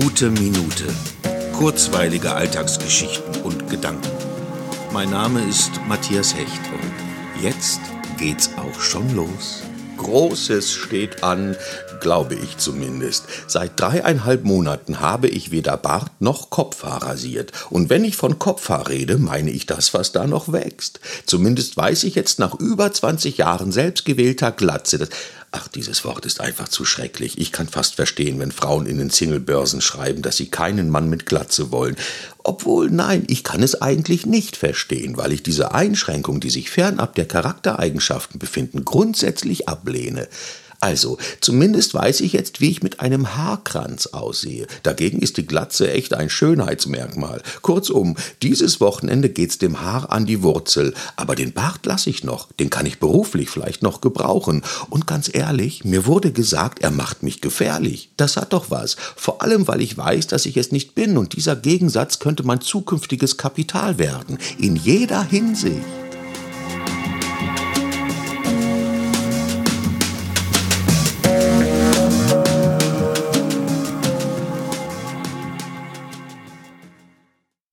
Gute Minute. Kurzweilige Alltagsgeschichten und Gedanken. Mein Name ist Matthias Hecht und jetzt geht's auch schon los. Großes steht an, glaube ich zumindest. Seit dreieinhalb Monaten habe ich weder Bart noch Kopfhaar rasiert. Und wenn ich von Kopfhaar rede, meine ich das, was da noch wächst. Zumindest weiß ich jetzt nach über 20 Jahren selbstgewählter Glatze, dass Ach, dieses Wort ist einfach zu schrecklich. Ich kann fast verstehen, wenn Frauen in den Singlebörsen schreiben, dass sie keinen Mann mit Glatze wollen. Obwohl, nein, ich kann es eigentlich nicht verstehen, weil ich diese Einschränkungen, die sich fernab der Charaktereigenschaften befinden, grundsätzlich ablehne. Also, zumindest weiß ich jetzt, wie ich mit einem Haarkranz aussehe. Dagegen ist die Glatze echt ein Schönheitsmerkmal. Kurzum, dieses Wochenende geht's dem Haar an die Wurzel. Aber den Bart lasse ich noch. Den kann ich beruflich vielleicht noch gebrauchen. Und ganz ehrlich, mir wurde gesagt, er macht mich gefährlich. Das hat doch was. Vor allem, weil ich weiß, dass ich es nicht bin. Und dieser Gegensatz könnte mein zukünftiges Kapital werden. In jeder Hinsicht.